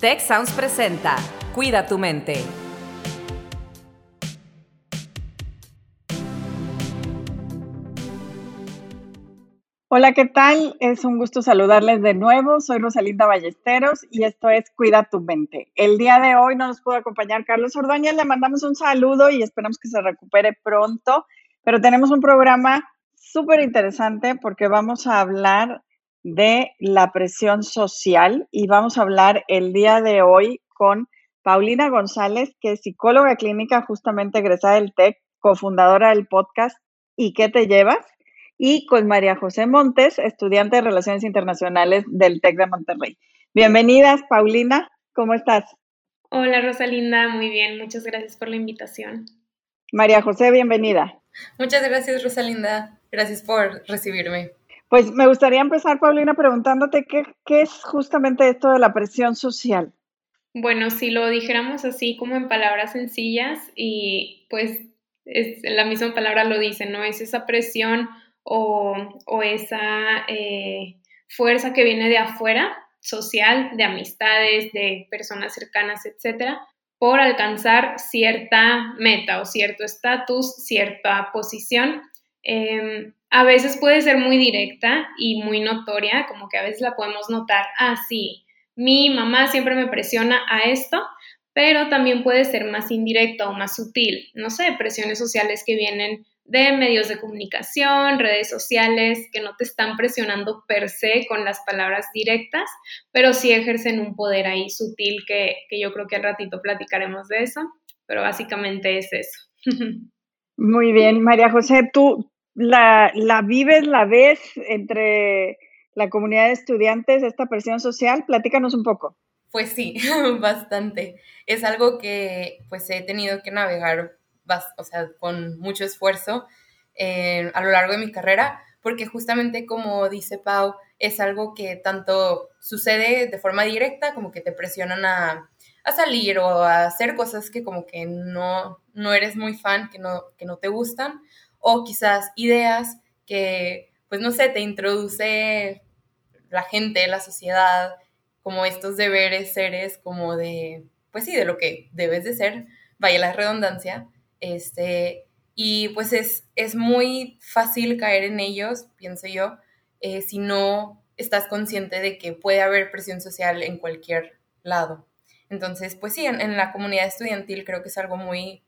Tech Sounds presenta Cuida tu mente. Hola, ¿qué tal? Es un gusto saludarles de nuevo. Soy Rosalinda Ballesteros y esto es Cuida tu mente. El día de hoy no nos pudo acompañar Carlos Ordóñez. Le mandamos un saludo y esperamos que se recupere pronto. Pero tenemos un programa súper interesante porque vamos a hablar de la presión social y vamos a hablar el día de hoy con Paulina González, que es psicóloga clínica justamente egresada del TEC, cofundadora del podcast ¿Y qué te llevas? Y con María José Montes, estudiante de Relaciones Internacionales del TEC de Monterrey. Bienvenidas, Paulina, ¿cómo estás? Hola, Rosalinda, muy bien, muchas gracias por la invitación. María José, bienvenida. Muchas gracias, Rosalinda. Gracias por recibirme. Pues me gustaría empezar, Paulina, preguntándote qué, es justamente esto de la presión social. Bueno, si lo dijéramos así como en palabras sencillas y pues es, la misma palabra lo dice, ¿no? Es esa presión o, esa eh, fuerza que viene de afuera, social, de amistades, de personas cercanas, etcétera, por alcanzar cierta meta o cierto estatus, cierta posición. Em, a veces puede ser muy directa y muy notoria, como que a veces la podemos notar. Ah, mi mamá siempre me presiona a esto, pero también puede ser más indirecta o más sutil. No sé, presiones sociales que vienen de medios de comunicación, redes sociales, que no te están presionando per se con las palabras directas, pero sí ejercen un poder ahí sutil que, que yo creo que al ratito platicaremos de eso, pero básicamente es eso. Muy bien, María José, tú, la, la vives, la ves entre la comunidad de estudiantes, esta presión social? Platícanos un poco. Pues sí, bastante. Es algo que pues he tenido que navegar o sea, con mucho esfuerzo eh, a lo largo de mi carrera, porque justamente como dice Pau, es algo que tanto sucede de forma directa como que te presionan a, a salir o a hacer cosas que como que no, no eres muy fan, que no, que no te gustan, o quizás ideas que, pues no sé, te introduce la gente, la sociedad, como estos deberes, seres, como de, pues sí, de lo que debes de ser, vaya la redundancia, este, y pues es, es muy fácil caer en ellos, pienso yo, eh, si no estás consciente de que puede haber presión social en cualquier lado. Entonces, pues sí, en la comunidad estudiantil creo que es algo muy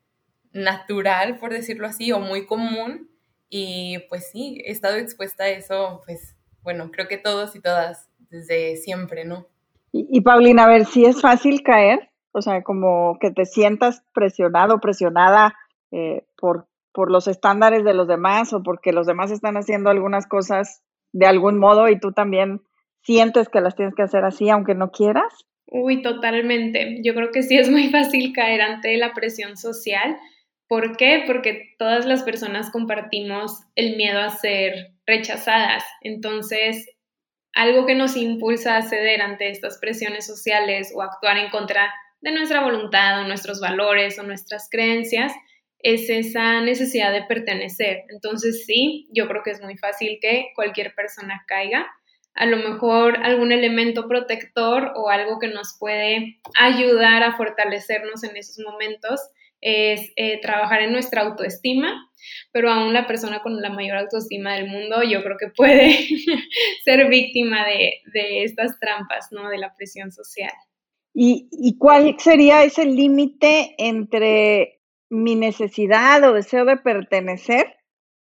natural, por decirlo así, o muy común. Y pues sí, he estado expuesta a eso, pues bueno, creo que todos y todas desde siempre, ¿no? Y, Paulina, a ver, si es fácil caer, o sea, como que te sientas presionado, presionada eh, por, por los estándares de los demás o porque los demás están haciendo algunas cosas de algún modo y tú también sientes que las tienes que hacer así aunque no quieras. Uy, totalmente. Yo creo que sí es muy fácil caer ante la presión social ¿Por qué? Porque todas las personas compartimos el miedo a ser rechazadas. Entonces, algo que nos impulsa a ceder ante estas presiones sociales o actuar en contra de nuestra voluntad o nuestros valores o nuestras creencias es esa necesidad de pertenecer. Entonces, sí, yo creo que es muy fácil que cualquier persona caiga. A lo mejor algún elemento protector o algo que nos puede ayudar a fortalecernos en esos momentos es eh, trabajar en nuestra autoestima, pero aún la persona con la mayor autoestima del mundo yo creo que puede ser víctima de, estas trampas, ¿no? De la presión social. ¿Y, ¿Y cuál sería ese límite entre mi necesidad o deseo de pertenecer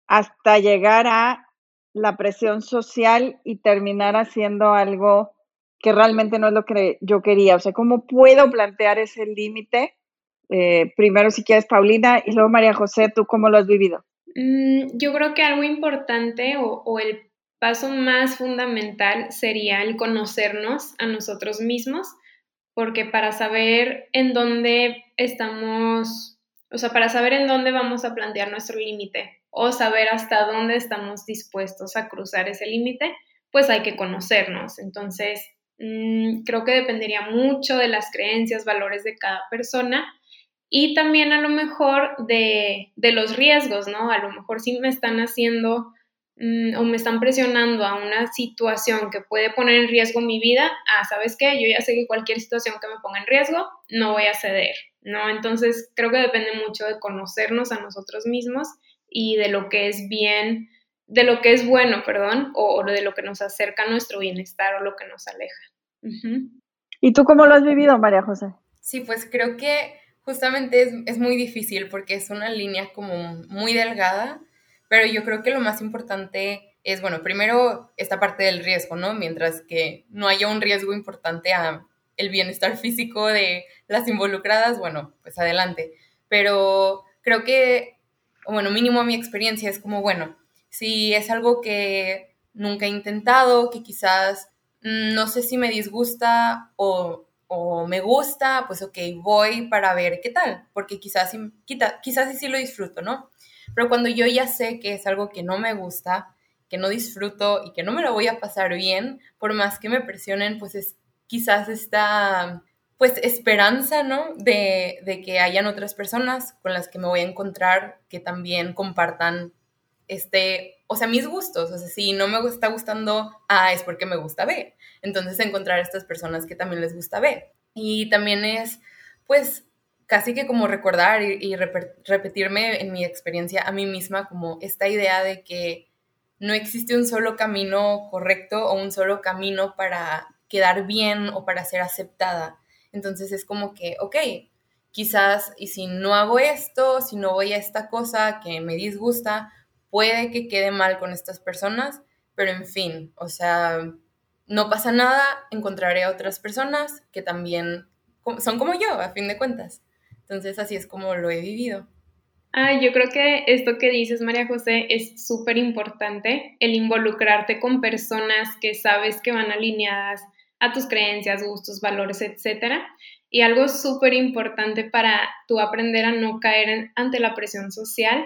hasta llegar a la presión social y terminar haciendo algo que realmente no es lo que yo quería? O sea, ¿cómo puedo plantear ese límite eh, primero, si quieres, Paulina, y luego María José, ¿tú cómo lo has vivido? Mm, yo creo que algo importante o, el paso más fundamental sería el conocernos a nosotros mismos, porque para saber en dónde estamos, o sea, para saber en dónde vamos a plantear nuestro límite o saber hasta dónde estamos dispuestos a cruzar ese límite, pues hay que conocernos. Entonces, mm, creo que dependería mucho de las creencias, valores de cada persona y también a lo mejor de, los riesgos, ¿no? A lo mejor si me están haciendo mm, o me están presionando a una situación que puede poner en riesgo mi vida, ah, ¿sabes qué? Yo ya sé que cualquier situación que me ponga en riesgo, no voy a ceder, ¿no? Entonces, creo que depende mucho de conocernos a nosotros mismos y de lo que es bien, de lo que es bueno, perdón, o, de lo que nos acerca a nuestro bienestar o lo que nos aleja. ¿Y tú cómo lo has vivido, María José? Sí, pues creo que justamente es, es, muy difícil porque es una línea como muy delgada, pero yo creo que lo más importante es, bueno, primero esta parte del riesgo, ¿no? Mientras que no haya un riesgo importante a el bienestar físico de las involucradas, bueno, pues adelante. Pero creo que, bueno, mínimo a mi experiencia es como, bueno, si es algo que nunca he intentado, que quizás mm, no sé si me disgusta o o me gusta, pues ok, voy para ver qué tal, porque quizás, quizás sí, sí lo disfruto, ¿no? Pero cuando yo ya sé que es algo que no me gusta, que no disfruto y que no me lo voy a pasar bien, por más que me presionen, pues es quizás esta, pues esperanza, ¿no? De, de que hayan otras personas con las que me voy a encontrar que también compartan este, o sea, mis gustos, o sea, si no me está gustando A es porque me gusta B. Entonces encontrar a estas personas que también les gusta B. Y también es, pues, casi que como recordar y, repetirme en mi experiencia a mí misma como esta idea de que no existe un solo camino correcto o un solo camino para quedar bien o para ser aceptada. Entonces es como que, ok, quizás, y si no hago esto, si no voy a esta cosa que me disgusta, puede que quede mal con estas personas, pero en fin, o sea, no pasa nada, encontraré a otras personas que también son como yo, a fin de cuentas. Entonces así es como lo he vivido. Ah, yo creo que esto que dices, María José, es súper importante, el involucrarte con personas que sabes que van alineadas a tus creencias, gustos, valores, etc. Y algo súper importante para tú aprender a no caer ante la presión social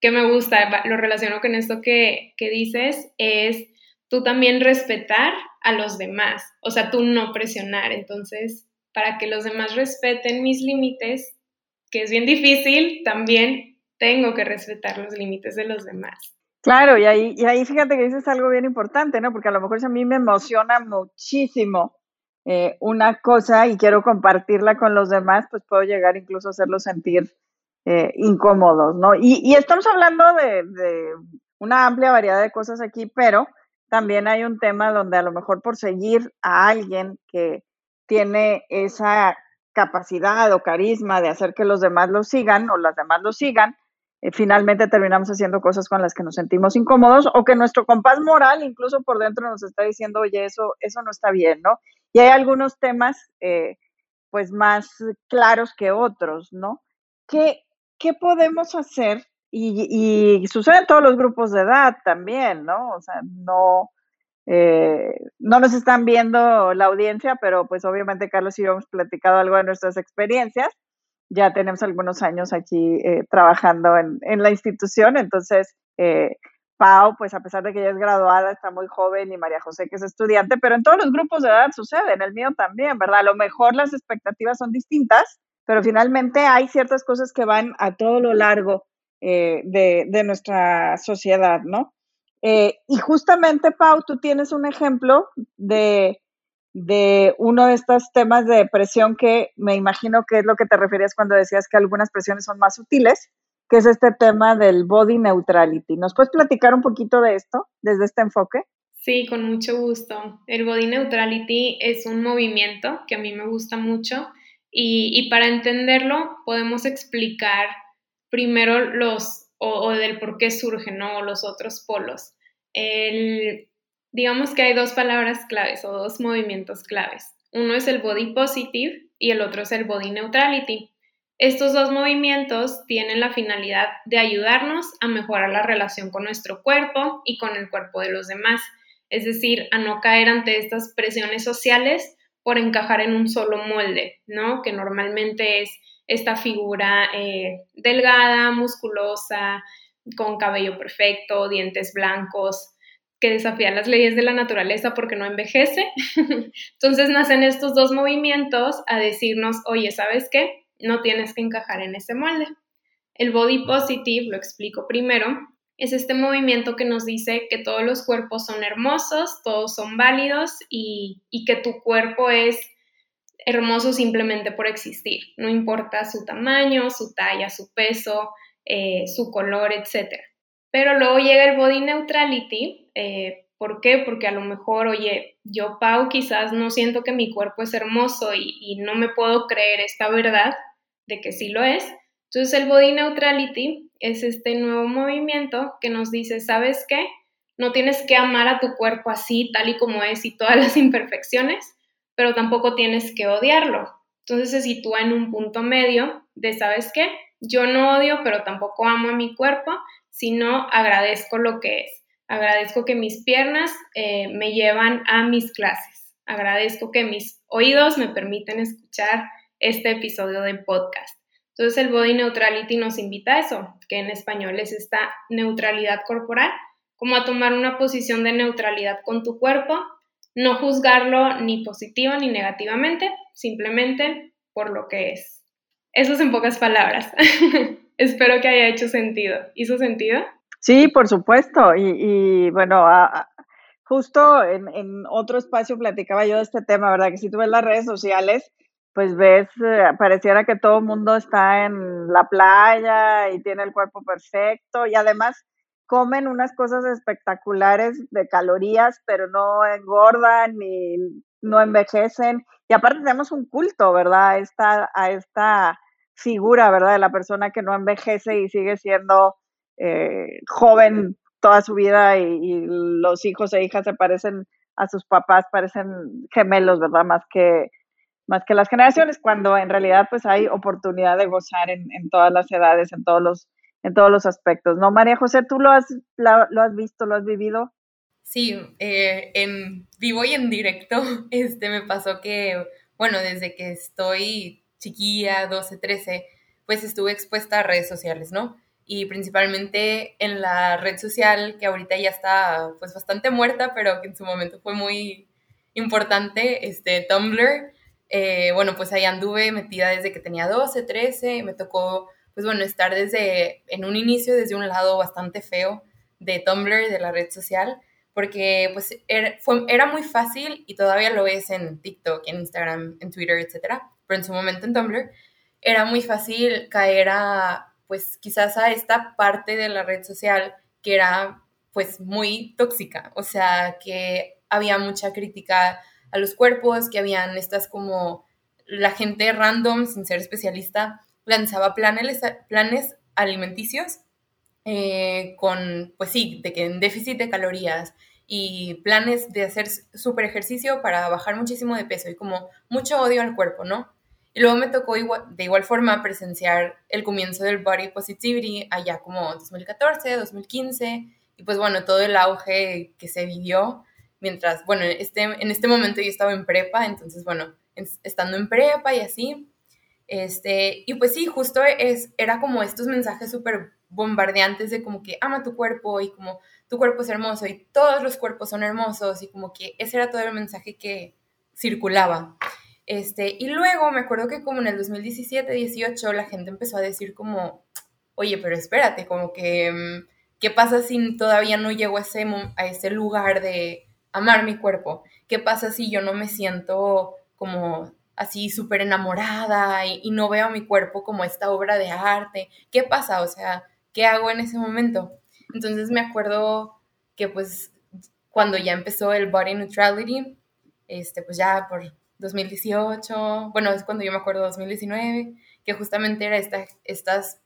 que me gusta, lo relaciono con esto que, dices, es tú también respetar a los demás, o sea, tú no presionar. Entonces, para que los demás respeten mis límites, que es bien difícil, también tengo que respetar los límites de los demás. Claro, y ahí, y ahí fíjate que dices algo bien importante, ¿no? Porque a lo mejor a mí me emociona muchísimo eh, una cosa y quiero compartirla con los demás, pues puedo llegar incluso a hacerlo sentir eh, incómodos, ¿no? Y, estamos hablando de, una amplia variedad de cosas aquí, pero también hay un tema donde a lo mejor por seguir a alguien que tiene esa capacidad o carisma de hacer que los demás lo sigan o las demás lo sigan, eh, finalmente terminamos haciendo cosas con las que nos sentimos incómodos o que nuestro compás moral incluso por dentro nos está diciendo, oye, eso, eso no está bien, ¿no? Y hay algunos temas eh, pues más claros que otros, ¿no? ¿Qué, ¿qué podemos hacer? Y, sucede en todos los grupos de edad también, ¿no? O sea, no, eh, no nos están viendo la audiencia, pero pues obviamente Carlos y yo hemos platicado algo de nuestras experiencias. Ya tenemos algunos años aquí eh, trabajando en, la institución, entonces eh, Pau, pues a pesar de que ella es graduada, está muy joven y María José que es estudiante, pero en todos los grupos de edad sucede, en el mío también, ¿verdad? A lo mejor las expectativas son distintas, pero finalmente hay ciertas cosas que van a todo lo largo eh, de, nuestra sociedad, ¿no? Eh, y justamente, Pau, tú tienes un ejemplo de, uno de estos temas de presión que me imagino que es lo que te referías cuando decías que algunas presiones son más sutiles, que es este tema del body neutrality. ¿Nos puedes platicar un poquito de esto desde este enfoque? Sí, con mucho gusto. El body neutrality es un movimiento que a mí me gusta mucho y, para entenderlo podemos explicar primero los, o, del por qué surgen, ¿no? los otros polos. El, digamos que hay dos palabras claves o dos movimientos claves. Uno es el body positive y el otro es el body neutrality. Estos dos movimientos tienen la finalidad de ayudarnos a mejorar la relación con nuestro cuerpo y con el cuerpo de los demás, es decir, a no caer ante estas presiones sociales por encajar en un solo molde, ¿no? Que normalmente es esta figura eh, delgada, musculosa, con cabello perfecto, dientes blancos, que desafía las leyes de la naturaleza porque no envejece. Entonces nacen estos dos movimientos a decirnos, oye, ¿sabes qué? No tienes que encajar en ese molde. El body positive, lo explico primero, es este movimiento que nos dice que todos los cuerpos son hermosos, todos son válidos y, que tu cuerpo es hermoso simplemente por existir, no importa su tamaño, su talla, su peso, eh, su color, etc. Pero luego llega el body neutrality. Eh, ¿Por qué? Porque a lo mejor, oye, yo, Pau, quizás no siento que mi cuerpo es hermoso y, y no me puedo creer esta verdad de que sí lo es. Entonces el body neutrality es este nuevo movimiento que nos dice, ¿sabes qué? No tienes que amar a tu cuerpo así, tal y como es y todas las imperfecciones, pero tampoco tienes que odiarlo. Entonces se sitúa en un punto medio de, ¿sabes qué? Yo no odio, pero tampoco amo a mi cuerpo, sino agradezco lo que es. Agradezco que mis piernas eh, me llevan a mis clases. Agradezco que mis oídos me permiten escuchar este episodio de podcast. Entonces el body neutrality nos invita a eso, que en español es esta neutralidad corporal, como a tomar una posición de neutralidad con tu cuerpo, no juzgarlo ni positivo ni negativamente, simplemente por lo que es. Eso es en pocas palabras. Espero que haya hecho sentido. ¿Hizo sentido? Sí, por supuesto. Y, bueno, justo en, en, otro espacio platicaba yo de este tema, ¿verdad? Que si tú ves las redes sociales, pues ves, eh, pareciera que todo el mundo está en la playa y tiene el cuerpo perfecto y además comen unas cosas espectaculares de calorías, pero no engordan ni no envejecen. Y aparte tenemos un culto, ¿verdad? A esta, a esta figura, ¿verdad? De la persona que no envejece y sigue siendo eh, joven toda su vida y, y, los hijos e hijas se parecen a sus papás, parecen gemelos, ¿verdad? Más que más que las generaciones, cuando en realidad pues hay oportunidad de gozar en, todas las edades, en todos los, en todos los aspectos. ¿No, María José? ¿Tú lo has, lo has visto, lo has vivido? Sí, eh, en vivo y en directo este, me pasó que, bueno, desde que estoy chiquilla, 12, 13, pues estuve expuesta a redes sociales, ¿no? Y principalmente en la red social que ahorita ya está pues bastante muerta, pero que en su momento fue muy importante, este Tumblr. Eh, bueno, pues ahí anduve metida desde que tenía 12, 13, me tocó, pues bueno, estar desde, en un inicio, desde un lado bastante feo de Tumblr, de la red social, porque pues era, fue, era muy fácil y todavía lo es en TikTok, en Instagram, en Twitter, etcétera, pero en su momento en Tumblr era muy fácil caer a, pues quizás a esta parte de la red social que era pues muy tóxica, o sea, que había mucha crítica a los cuerpos, que habían estas como la gente random, sin ser especialista, lanzaba planes, planes alimenticios eh, con, pues sí, de que en déficit de calorías y planes de hacer súper ejercicio para bajar muchísimo de peso y como mucho odio al cuerpo, ¿no? Y luego me tocó de igual forma presenciar el comienzo del body positivity allá como 2014, 2015 y pues bueno, todo el auge que se vivió mientras, bueno, este, en este momento yo estaba en prepa, entonces, bueno, estando en prepa y así, este, y pues sí, justo es, era como estos mensajes súper bombardeantes de como que ama tu cuerpo y como tu cuerpo es hermoso y todos los cuerpos son hermosos y como que ese era todo el mensaje que circulaba. Este, y luego me acuerdo que como en el 2017, 18 la gente empezó a decir como, oye, pero espérate, como que, mm, ¿qué pasa si todavía no llego a ese, a ese lugar de, amar mi cuerpo. ¿Qué pasa si yo no me siento como así súper enamorada y, no veo mi cuerpo como esta obra de arte? ¿Qué pasa? O sea, ¿qué hago en ese momento? Entonces me acuerdo que pues cuando ya empezó el Body Neutrality, este, pues ya por 2018, bueno, es cuando yo me acuerdo 2019, que justamente era esta, estas,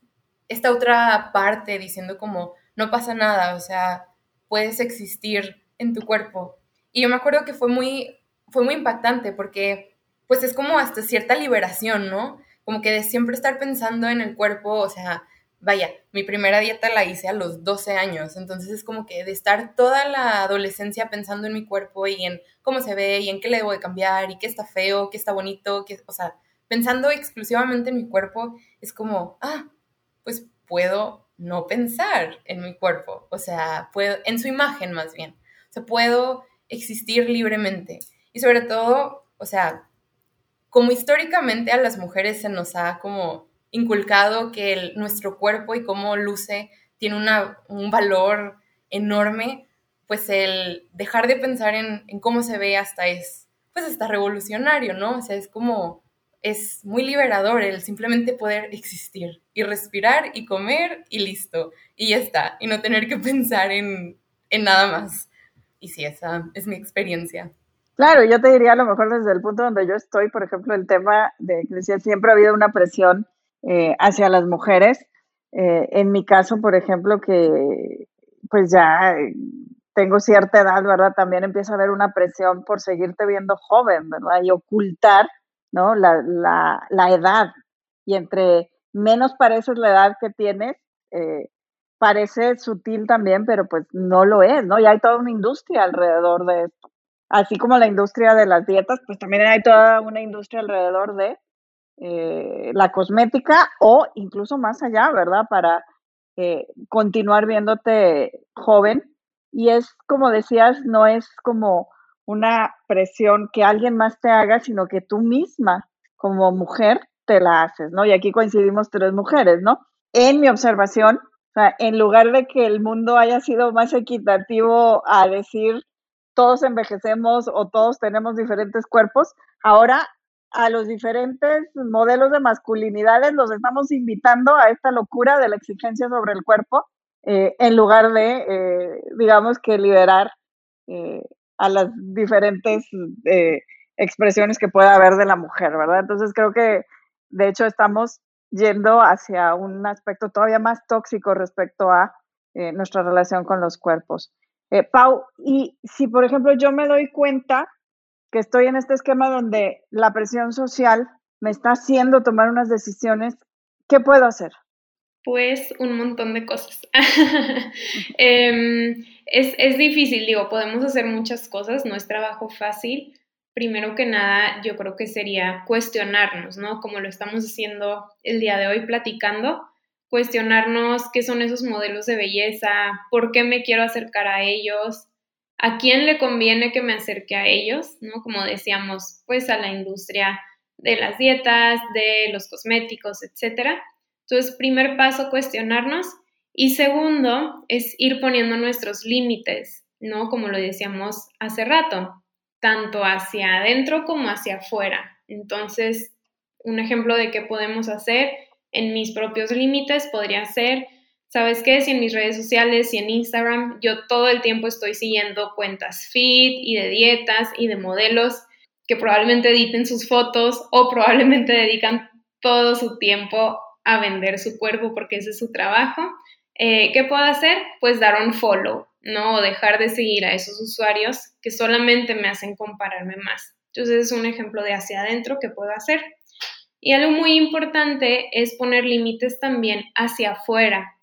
esta otra parte diciendo como, no pasa nada, o sea, puedes existir en tu cuerpo. Y yo me acuerdo que fue muy, fue muy impactante porque pues es como hasta cierta liberación, ¿no? Como que de siempre estar pensando en el cuerpo, o sea, vaya, mi primera dieta la hice a los 12 años, entonces es como que de estar toda la adolescencia pensando en mi cuerpo y en cómo se ve y en qué le debo de cambiar y qué está feo, qué está bonito, qué, o sea, pensando exclusivamente en mi cuerpo, es como, ah, pues puedo no pensar en mi cuerpo, o sea, puedo, en su imagen más bien sea, puedo existir libremente. Y sobre todo, o sea, como históricamente a las mujeres se nos ha como inculcado que nuestro cuerpo y cómo luce tiene una, un valor enorme, pues el dejar de pensar en, en, cómo se ve hasta es, pues hasta revolucionario, ¿no? O sea, es como, es muy liberador el simplemente poder existir y respirar y comer y listo, y ya está, y no tener que pensar en, en nada más. Y sí, esa es mi experiencia. Claro, yo te diría a lo mejor desde el punto donde yo estoy, por ejemplo, el tema de que siempre ha habido una presión eh, hacia las mujeres. Eh, en mi caso, por ejemplo, que pues ya tengo cierta edad, ¿verdad? También empieza a haber una presión por seguirte viendo joven, ¿verdad? Y ocultar, ¿no? La, la, la edad. Y entre menos pareces la edad que tienes, eh, parece sutil también, pero pues no lo es, ¿no? Y hay toda una industria alrededor de esto. Así como la industria de las dietas, pues también hay toda una industria alrededor de eh, la cosmética o incluso más allá, ¿verdad? Para eh, continuar viéndote joven. Y es como decías, no es como una presión que alguien más te haga, sino que tú misma, como mujer, te la haces, ¿no? Y aquí coincidimos tres mujeres, ¿no? En mi observación, sea, en lugar de que el mundo haya sido más equitativo a decir todos envejecemos o todos tenemos diferentes cuerpos, ahora a los diferentes modelos de masculinidades los estamos invitando a esta locura de la exigencia sobre el cuerpo, eh, en lugar de, eh, digamos, que liberar eh, a las diferentes expresiones que pueda haber de la mujer, ¿verdad? Entonces creo que, de hecho, estamos yendo hacia un aspecto todavía más tóxico respecto a eh, nuestra relación con los cuerpos. Eh, Pau, y si por ejemplo yo me doy cuenta que estoy en este esquema donde la presión social me está haciendo tomar unas decisiones, ¿qué puedo hacer? Pues un montón de cosas. Em, es, es difícil, digo, podemos hacer muchas cosas, no es trabajo fácil, primero que nada, yo creo que sería cuestionarnos, ¿no? Como lo estamos haciendo el día de hoy platicando, cuestionarnos qué son esos modelos de belleza, por qué me quiero acercar a ellos, a quién le conviene que me acerque a ellos, ¿no? Como decíamos, pues a la industria de las dietas, de los cosméticos, etcétera. Entonces, primer paso, cuestionarnos. Y segundo, es ir poniendo nuestros límites, ¿no? Como lo decíamos hace rato tanto hacia adentro como hacia afuera. Entonces, un ejemplo de qué podemos hacer en mis propios límites podría ser, ¿sabes qué? Si en mis redes sociales y en Instagram yo todo el tiempo estoy siguiendo cuentas fit y de dietas y de modelos que probablemente editen sus fotos o probablemente dedican todo su tiempo a vender su cuerpo porque ese es su trabajo. Eh, ¿Qué puedo hacer? Pues dar un follow ¿no? O dejar de seguir a esos usuarios que solamente me hacen compararme más. Entonces es un ejemplo de hacia adentro que puedo hacer. Y algo muy importante es poner límites también hacia afuera,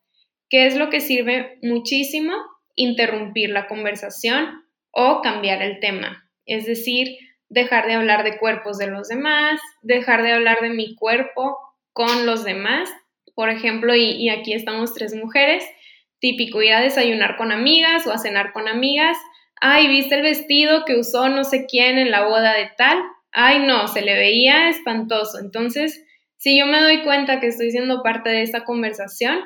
que es lo que sirve muchísimo interrumpir la conversación o cambiar el tema. Es decir, dejar de hablar de cuerpos de los demás, dejar de hablar de mi cuerpo con los demás. Por ejemplo, y, y aquí estamos tres mujeres, típico ir a desayunar con amigas o a cenar con amigas. Ay, ¿viste el vestido que usó no sé quién en la boda de tal? Ay, no, se le veía espantoso. Entonces, si yo me doy cuenta que estoy siendo parte de esta conversación,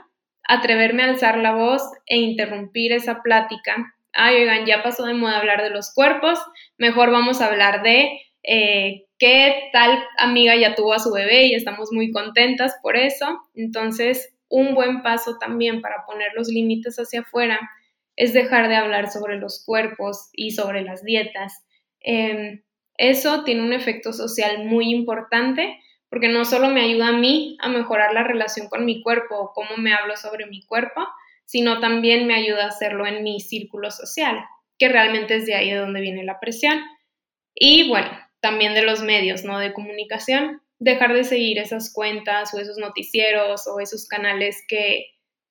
atreverme a alzar la voz e interrumpir esa plática. Ay, oigan, ya pasó de moda hablar de los cuerpos, mejor vamos a hablar de eh, qué tal amiga ya tuvo a su bebé y estamos muy contentas por eso. Entonces, un buen paso también para poner los límites hacia afuera es dejar de hablar sobre los cuerpos y sobre las dietas. Em, eso tiene un efecto social muy importante porque no solo me ayuda a mí a mejorar la relación con mi cuerpo o cómo me hablo sobre mi cuerpo, sino también me ayuda a hacerlo en mi círculo social, que realmente es de ahí de donde viene la presión. Y bueno, también de los medios ¿no? de comunicación, dejar de seguir esas cuentas o esos noticieros o esos canales que,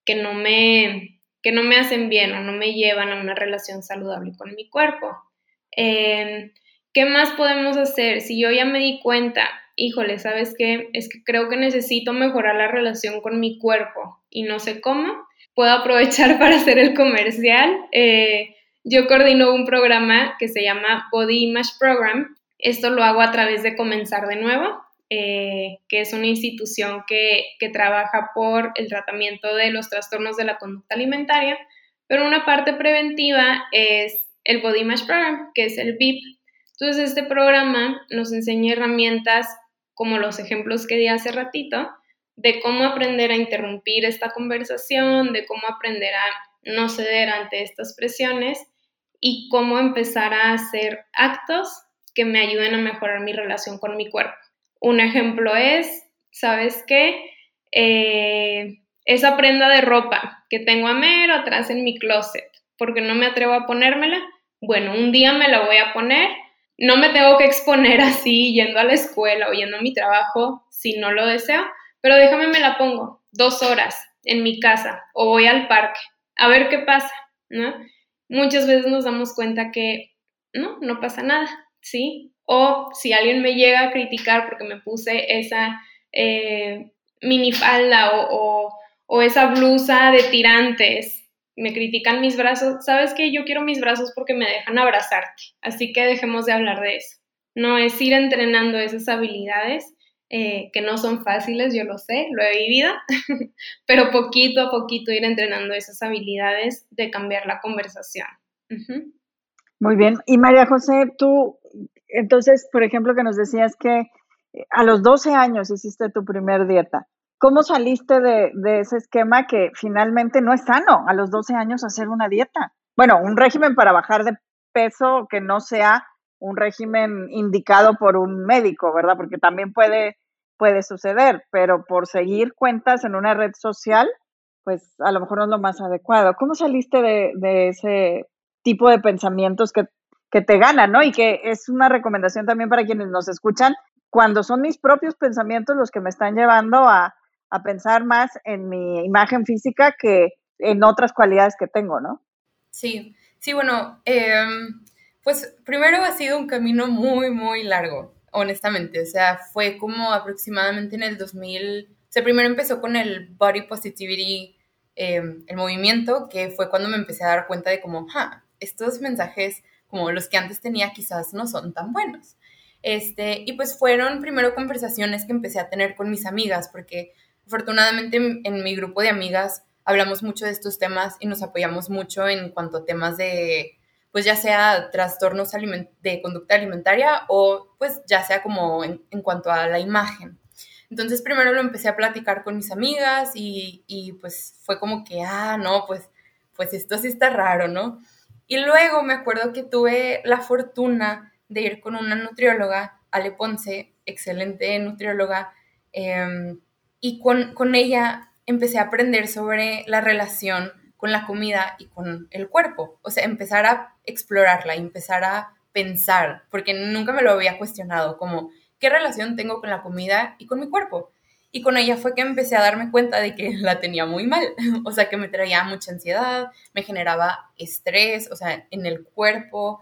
que, no me, que no me hacen bien o no me llevan a una relación saludable con mi cuerpo. Em, ¿Qué más podemos hacer? Si yo ya me di cuenta, híjole, ¿sabes qué? Es que creo que necesito mejorar la relación con mi cuerpo y no sé cómo. Puedo aprovechar para hacer el comercial. Eh, yo coordino un programa que se llama Body Image Program. Esto lo hago a través de Comenzar de Nuevo. Eh, que es una institución que, que trabaja por el tratamiento de los trastornos de la conducta alimentaria, pero una parte preventiva es el Body Image Program, que es el BIP. Entonces, este programa nos enseña herramientas como los ejemplos que di hace ratito, de cómo aprender a interrumpir esta conversación, de cómo aprender a no ceder ante estas presiones y cómo empezar a hacer actos que me ayuden a mejorar mi relación con mi cuerpo. Un ejemplo es, ¿sabes qué? Eh, esa prenda de ropa que tengo a mero atrás en mi closet, porque no me atrevo a ponérmela. Bueno, un día me la voy a poner. No me tengo que exponer así yendo a la escuela o yendo a mi trabajo si no lo deseo, pero déjame me la pongo dos horas en mi casa o voy al parque a ver qué pasa, ¿no? Muchas veces nos damos cuenta que no, no pasa nada, ¿sí? O si alguien me llega a criticar porque me puse esa eh, minifalda o, o esa blusa de tirantes, me critican mis brazos, ¿sabes qué? Yo quiero mis brazos porque me dejan abrazarte, así que dejemos de hablar de eso. No es ir entrenando esas habilidades eh, que no son fáciles, yo lo sé, lo he vivido, pero poquito a poquito ir entrenando esas habilidades de cambiar la conversación. Muy bien. Y María José, tú, entonces, por ejemplo, que nos decías que eh, a los 12 años hiciste tu primer dieta. ¿Cómo saliste de, de, ese esquema que finalmente no es sano a los 12 años hacer una dieta? Bueno, un régimen para bajar de peso que no sea un régimen indicado por un médico, ¿verdad? Porque también puede puede suceder, pero por seguir cuentas en una red social, pues a lo mejor no es lo más adecuado. ¿Cómo saliste de, ese tipo de pensamientos que, te ganan, ¿no? Y que es una recomendación también para quienes nos escuchan, cuando son mis propios pensamientos los que me están llevando a, pensar más en mi imagen física que en otras cualidades que tengo, ¿no? Sí, sí, bueno, em, pues primero ha sido un camino muy, muy largo honestamente. O sea, fue como aproximadamente en el 2000. O sea, primero empezó con el Body Positivity, em, el movimiento, que fue cuando me empecé a dar cuenta de como, ja, estos mensajes como los que antes tenía quizás no son tan buenos. Este, y pues fueron primero conversaciones que empecé a tener con mis amigas, porque afortunadamente en, en mi grupo de amigas hablamos mucho de estos temas y nos apoyamos mucho en cuanto a temas de pues ya sea trastornos de conducta alimentaria o pues ya sea como en, cuanto a la imagen. Entonces primero lo empecé a platicar con mis amigas y, y, pues fue como que, ah, no, pues, pues esto sí está raro, ¿no? Y luego me acuerdo que tuve la fortuna de ir con una nutrióloga, Ale Ponce, excelente nutrióloga, em, y con, con ella empecé a aprender sobre la relación con la comida y con el cuerpo. O sea, empezar a explorarla, empezar a pensar, porque nunca me lo había cuestionado, como, ¿qué relación tengo con la comida y con mi cuerpo? Y con ella fue que empecé a darme cuenta de que la tenía muy mal, o sea, que me traía mucha ansiedad, me generaba estrés, o sea, en el cuerpo,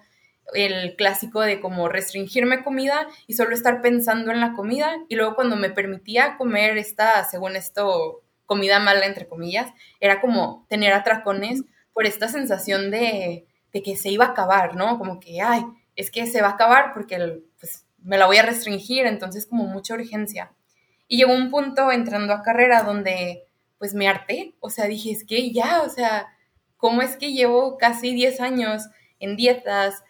el clásico de como restringirme comida y solo estar pensando en la comida y luego cuando me permitía comer esta, según esto, comida mala, entre comillas, era como tener atracones por esta sensación de, que se iba a acabar, ¿no? Como que, ay, es que se va a acabar porque pues, me la voy a restringir, entonces como mucha urgencia. Y llegó un punto entrando a carrera donde pues me harté, o sea, dije, es que ya, o sea, ¿cómo es que llevo casi 10 años en dietas,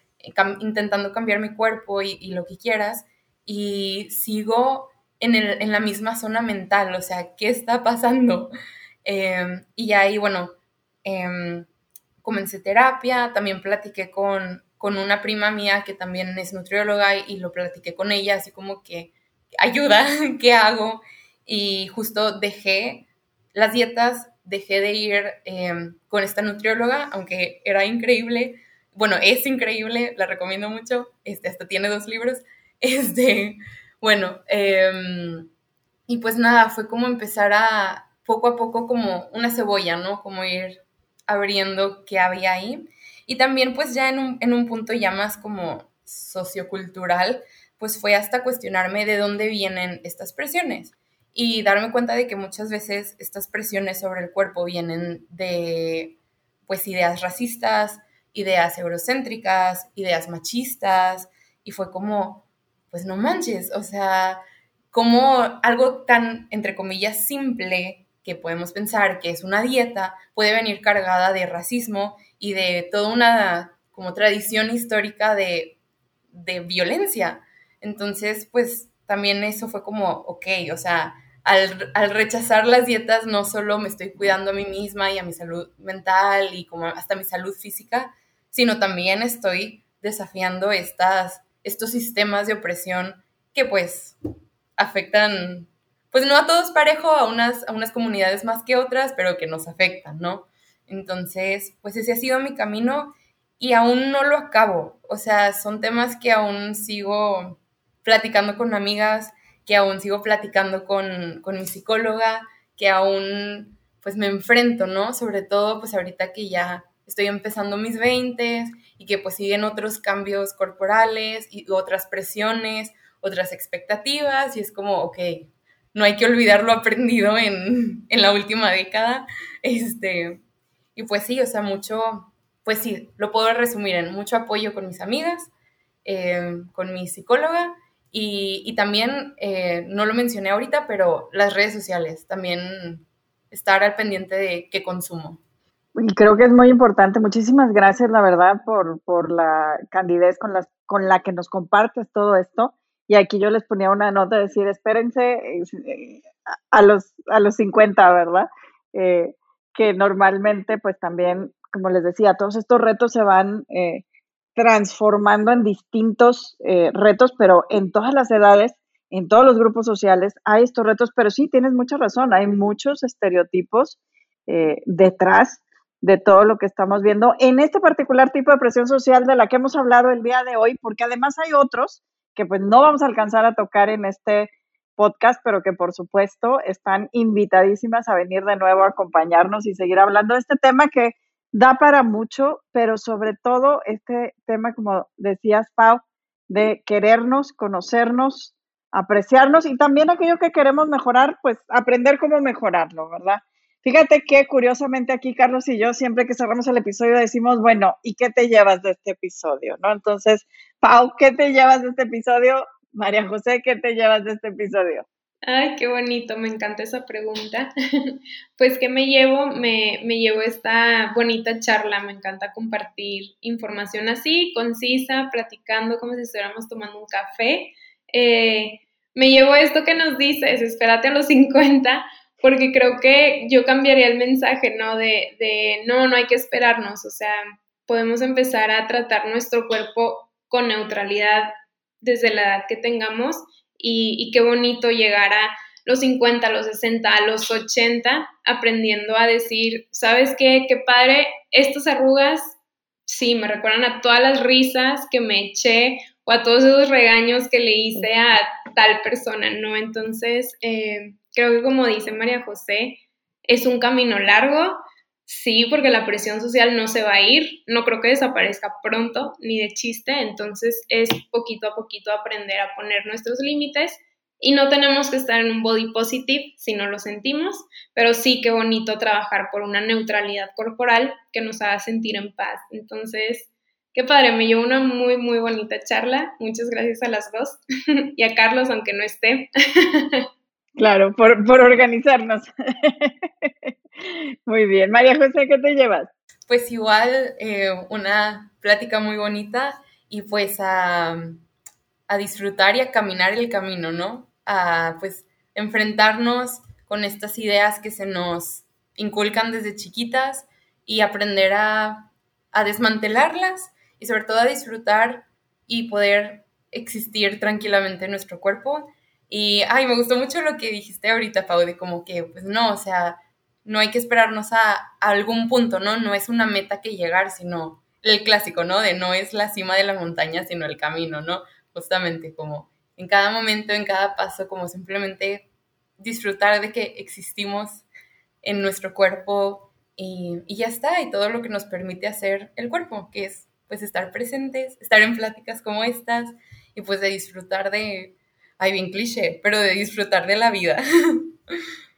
intentando cambiar mi cuerpo y, y, lo que quieras, y sigo en, la misma zona mental, o sea, ¿qué está pasando? Em, y ahí, bueno, em, comencé terapia, también platiqué con, con una prima mía que también es nutrióloga y, lo platiqué con ella, así como que, ayuda, ¿qué hago? Y justo dejé las dietas, dejé de ir em, con esta nutrióloga, aunque era increíble, bueno, es increíble, la recomiendo mucho, este, hasta tiene dos libros, este, bueno, em, y pues nada, fue como empezar a poco a poco como una cebolla, ¿no? Como ir abriendo qué había ahí. Y también pues ya en un, en un punto ya más como sociocultural, pues fue hasta cuestionarme de dónde vienen estas presiones y darme cuenta de que muchas veces estas presiones sobre el cuerpo vienen de pues ideas racistas, ideas eurocéntricas, ideas machistas y fue como pues no manches, o sea, cómo algo tan, entre comillas, simple que podemos pensar que es una dieta puede venir cargada de racismo y de toda una como tradición histórica de, de violencia. Entonces, pues también eso fue como, ok, o sea, al, al, rechazar las dietas no solo me estoy cuidando a mí misma y a mi salud mental y como hasta mi salud física, sino también estoy desafiando estas, estos sistemas de opresión que pues afectan, pues no a todos parejo, a unas, a unas comunidades más que otras, pero que nos afectan, ¿no? Entonces, pues ese ha sido mi camino y aún no lo acabo. O sea, son temas que aún sigo platicando con amigas, que aún sigo platicando con, con mi psicóloga, que aún pues me enfrento, ¿no? Sobre todo pues ahorita que ya estoy empezando mis 20 y que pues siguen otros cambios corporales y otras presiones, otras expectativas y es como, ok, no hay que olvidar lo aprendido en, en la última década. Este, y pues sí, o sea, mucho, pues sí, lo puedo resumir en mucho apoyo con mis amigas, eh, con mi psicóloga y, también, eh, no lo mencioné ahorita, pero las redes sociales, también estar al pendiente de qué consumo. Y creo que es muy importante. Muchísimas gracias, la verdad, por, por la candidez con, las, con la que nos compartes todo esto. Y aquí yo les ponía una nota de decir, espérense eh, a los, a los 50, ¿verdad? Eh, que normalmente, pues también, como les decía, todos estos retos se van eh, transformando en distintos eh, retos, pero en todas las edades, en todos los grupos sociales hay estos retos, pero sí, tienes mucha razón, hay muchos estereotipos eh, detrás de todo lo que estamos viendo. En este particular tipo de presión social de la que hemos hablado el día de hoy, porque además hay otros que pues no vamos a alcanzar a tocar en este podcast, pero que por supuesto están invitadísimas a venir de nuevo a acompañarnos y seguir hablando de este tema que da para mucho, pero sobre todo este tema, como decías, Pau, de querernos, conocernos, apreciarnos y también aquello que queremos mejorar, pues aprender cómo mejorarlo, ¿verdad? Fíjate que curiosamente aquí Carlos y yo siempre que cerramos el episodio decimos, bueno, ¿y qué te llevas de este episodio? ¿No? Entonces, Pau, ¿qué te llevas de este episodio? María José, ¿qué te llevas de este episodio? Ay, qué bonito, me encanta esa pregunta. pues, ¿qué me llevo? Me, me, llevo esta bonita charla, me encanta compartir información así, concisa, platicando como si estuviéramos tomando un café. Eh, me llevo esto que nos dices, espérate a los 50, porque creo que yo cambiaría el mensaje, ¿no? De, de no, no hay que esperarnos, o sea, podemos empezar a tratar nuestro cuerpo con neutralidad desde la edad que tengamos y, qué bonito llegar a los 50, a los 60, a los 80, aprendiendo a decir, ¿sabes qué? Qué padre, estas arrugas, sí, me recuerdan a todas las risas que me eché o a todos esos regaños que le hice a tal persona, ¿no? Entonces, eh, creo que como dice María José, es un camino largo, Sí, porque la presión social no se va a ir, no creo que desaparezca pronto, ni de chiste, entonces es poquito a poquito aprender a poner nuestros límites y no tenemos que estar en un body positive si no lo sentimos, pero sí qué bonito trabajar por una neutralidad corporal que nos haga sentir en paz. Entonces, qué padre, me llevo una muy, muy bonita charla. Muchas gracias a las dos y a Carlos, aunque no esté. Claro, por, por organizarnos. Muy bien. María José, ¿qué te llevas? Pues igual, eh, una plática muy bonita y pues a, a, disfrutar y a caminar el camino, ¿no? A pues enfrentarnos con estas ideas que se nos inculcan desde chiquitas y aprender a, a desmantelarlas y sobre todo a disfrutar y poder existir tranquilamente en nuestro cuerpo. Y, ay, me gustó mucho lo que dijiste ahorita, Pau, de como que, pues no, o sea, no hay que esperarnos a, algún punto, ¿no? No es una meta que llegar, sino el clásico, ¿no? De no es la cima de la montaña, sino el camino, ¿no? Justamente como en cada momento, en cada paso, como simplemente disfrutar de que existimos en nuestro cuerpo y, ya está, y todo lo que nos permite hacer el cuerpo, que es pues estar presentes, estar en pláticas como estas y pues de disfrutar de, ay bien cliché, pero de disfrutar de la vida.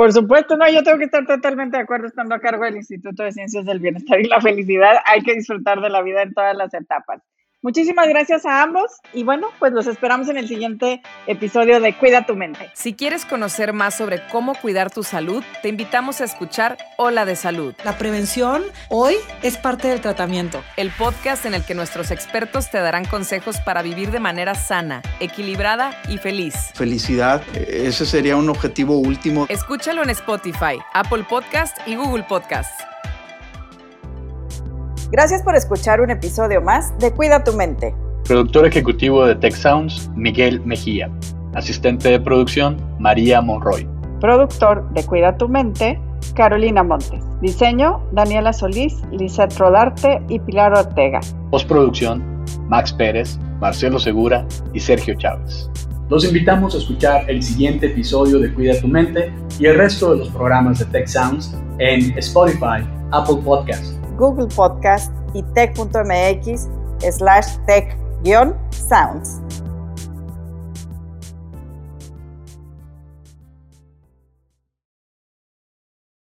Por supuesto, no, yo tengo que estar totalmente de acuerdo estando a cargo del Instituto de Ciencias del Bienestar y la Felicidad. Hay que disfrutar de la vida en todas las etapas. Muchísimas gracias a ambos y bueno, pues los esperamos en el siguiente episodio de Cuida tu mente. Si quieres conocer más sobre cómo cuidar tu salud, te invitamos a escuchar Hola de Salud. La prevención hoy es parte del tratamiento. El podcast en el que nuestros expertos te darán consejos para vivir de manera sana, equilibrada y feliz. Felicidad, ese sería un objetivo último. Escúchalo en Spotify, Apple Podcast y Google Podcast. Gracias por escuchar un episodio más de Cuida tu mente. Productor ejecutivo de Tech Sounds, Miguel Mejía. Asistente de producción, María Monroy. Productor de Cuida tu mente, Carolina Montes. Diseño, Daniela Solís, Lisette Rodarte y Pilar Ortega. Postproducción, Max Pérez, Marcelo Segura y Sergio Chávez. Los invitamos a escuchar el siguiente episodio de Cuida tu mente y el resto de los programas de Tech Sounds en Spotify, Apple Podcast, Google Podcast y tech.mx slash tech-sounds.